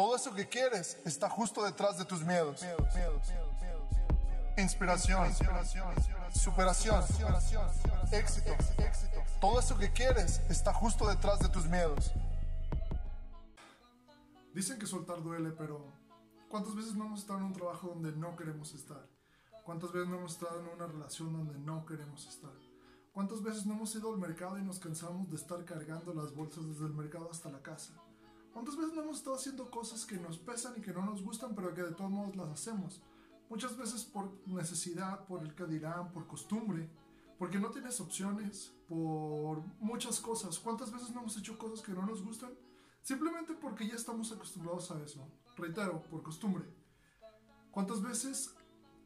Todo eso que quieres está justo detrás de tus miedos. Inspiración, superación, éxito. Todo eso que quieres está justo detrás de tus miedos. Dicen que soltar duele, pero ¿cuántas veces no hemos estado en un trabajo donde no queremos estar? ¿Cuántas veces no hemos estado en una relación donde no queremos estar? ¿Cuántas veces no hemos ido al mercado y nos cansamos de estar cargando las bolsas desde el mercado hasta la casa? ¿Cuántas veces no hemos estado haciendo cosas que nos pesan y que no nos gustan, pero que de todos modos las hacemos? Muchas veces por necesidad, por el que dirán, por costumbre, porque no tienes opciones, por muchas cosas. ¿Cuántas veces no hemos hecho cosas que no nos gustan? Simplemente porque ya estamos acostumbrados a eso. Reitero, por costumbre. ¿Cuántas veces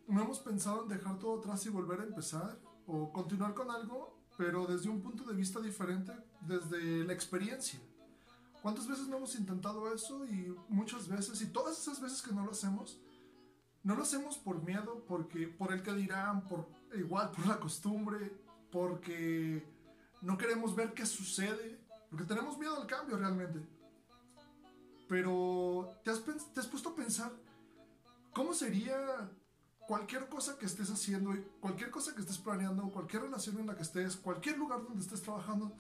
no hemos pensado en dejar todo atrás y volver a empezar? O continuar con algo, pero desde un punto de vista diferente, desde la experiencia. ¿Cuántas veces no hemos intentado eso? Y muchas veces, y todas esas veces que no lo hacemos, no lo hacemos por miedo, porque por el que dirán, por igual por la costumbre, porque no queremos ver qué sucede, porque tenemos miedo al cambio realmente. Pero ¿te has, te has puesto a pensar cómo sería cualquier cosa que estés haciendo, cualquier cosa que estés planeando, cualquier relación en la que estés, cualquier lugar donde estés trabajando,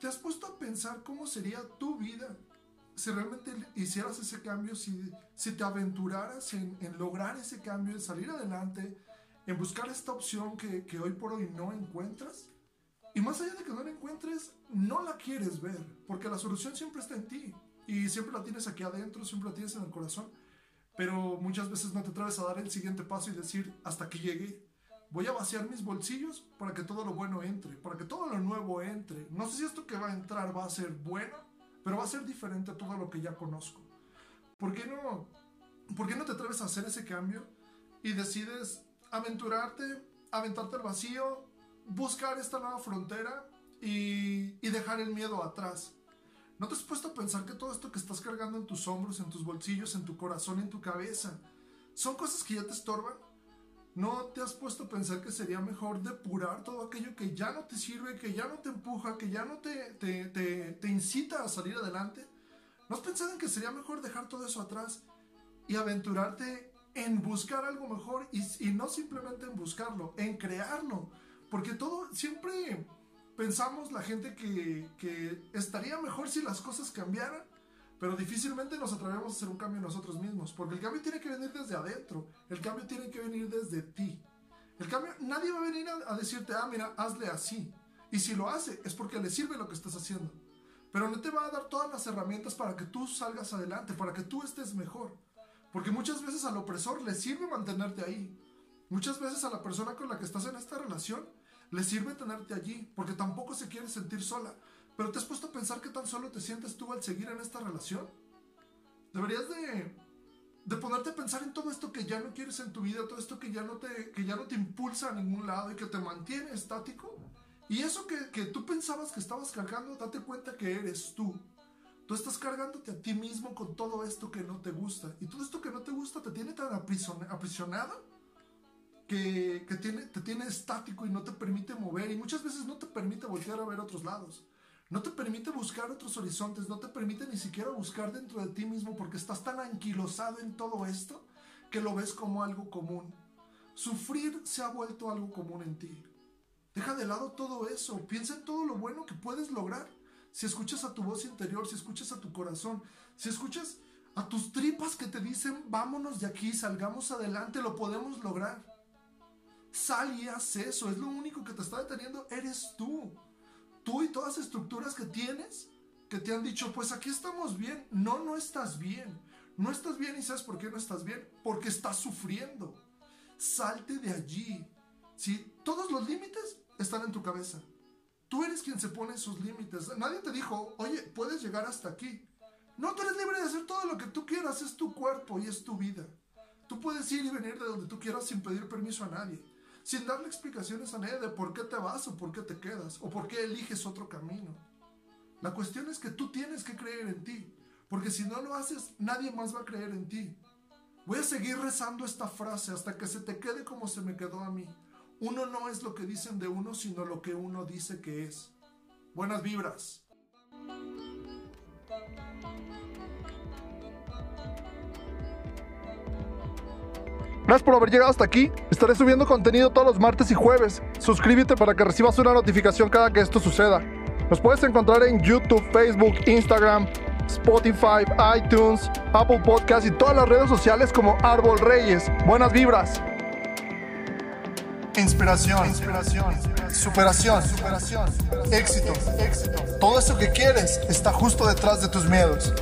¿te has puesto a pensar cómo sería tu vida si realmente hicieras ese cambio, si, si te aventuraras en, lograr ese cambio, en salir adelante, en buscar esta opción que, que hoy por hoy no encuentras? Y más allá de que no la encuentres, no la quieres ver, porque la solución siempre está en ti. Y siempre la tienes aquí adentro, siempre la tienes en el corazón. Pero muchas veces no te atreves a dar el siguiente paso y decir, hasta aquí llegué. Voy a vaciar mis bolsillos para que todo lo bueno entre, para que todo lo nuevo entre. No sé si esto que va a entrar va a ser bueno, pero va a ser diferente a todo lo que ya conozco. ¿Por qué no, por qué no te atreves a hacer ese cambio y decides aventurarte, aventarte al vacío, buscar esta nueva frontera y, y dejar el miedo atrás? ¿No te has puesto a pensar que todo esto que estás cargando en tus hombros, en tus bolsillos, en tu corazón, en tu cabeza, son cosas que ya te estorban? ¿No te has puesto a pensar que sería mejor depurar todo aquello que ya no te sirve, que ya no te empuja, que ya no te, incita a salir adelante? ¿No has pensado en que sería mejor dejar todo eso atrás y aventurarte en buscar algo mejor y, no simplemente en buscarlo, en crearlo? Porque todo siempre pensamos la gente que, estaría mejor si las cosas cambiaran, pero difícilmente nos atrevemos a hacer un cambio nosotros mismos, porque el cambio tiene que venir desde adentro, el cambio tiene que venir desde ti. El cambio, nadie va a venir a, a decirte, ah, mira, hazle así. Y si lo hace, es porque le sirve lo que estás haciendo. Pero no te va a dar todas las herramientas para que tú salgas adelante, para que tú estés mejor. Porque muchas veces al opresor le sirve mantenerte ahí. Muchas veces a la persona con la que estás en esta relación le sirve tenerte allí, porque tampoco se quiere sentir sola. Pero te has puesto a pensar qué tan solo te sientes tú al seguir en esta relación. Deberías de, de ponerte a pensar en todo esto que ya no quieres en tu vida, todo esto que ya no te, que ya no te impulsa a ningún lado y que te mantiene estático. Y eso que, que tú pensabas que estabas cargando, date cuenta que eres tú. Tú estás cargándote a ti mismo con todo esto que no te gusta. Y todo esto que no te gusta te tiene tan aprisionado que, que tiene, te tiene estático y no te permite mover y muchas veces no te permite voltear a ver otros lados. No te permite buscar otros horizontes, no te permite ni siquiera buscar dentro de ti mismo porque estás tan anquilosado en todo esto que lo ves como algo común. Sufrir se ha vuelto algo común en ti. Deja de lado todo eso, piensa en todo lo bueno que puedes lograr. Si escuchas a tu voz interior, si escuchas a tu corazón, si escuchas a tus tripas que te dicen, vámonos de aquí, salgamos adelante, lo podemos lograr. Sal y haz eso, es lo único que te está deteniendo, eres tú. Tú y todas las estructuras que tienes que te han dicho, pues aquí estamos bien. No, no estás bien. No estás bien y sabes por qué no estás bien. Porque estás sufriendo. Salte de allí. Si todos los límites están en tu cabeza. Tú eres quien se pone esos límites. Nadie te dijo, oye, puedes llegar hasta aquí. No, tú eres libre de hacer todo lo que tú quieras. Es tu cuerpo y es tu vida. Tú puedes ir y venir de donde tú quieras sin pedir permiso a nadie sin darle explicaciones a nadie de por qué te vas o por qué te quedas o por qué eliges otro camino. La cuestión es que tú tienes que creer en ti, porque si no lo haces, nadie más va a creer en ti. Voy a seguir rezando esta frase hasta que se te quede como se me quedó a mí. Uno no es lo que dicen de uno, sino lo que uno dice que es. Buenas vibras. Gracias por haber llegado hasta aquí. Estaré subiendo contenido todos los martes y jueves. Suscríbete para que recibas una notificación cada que esto suceda. Nos puedes encontrar en YouTube, Facebook, Instagram, Spotify, iTunes, Apple Podcasts y todas las redes sociales como Árbol Reyes. Buenas vibras. Inspiración, inspiración, superación, superación, éxito, éxito. Todo eso que quieres está justo detrás de tus miedos.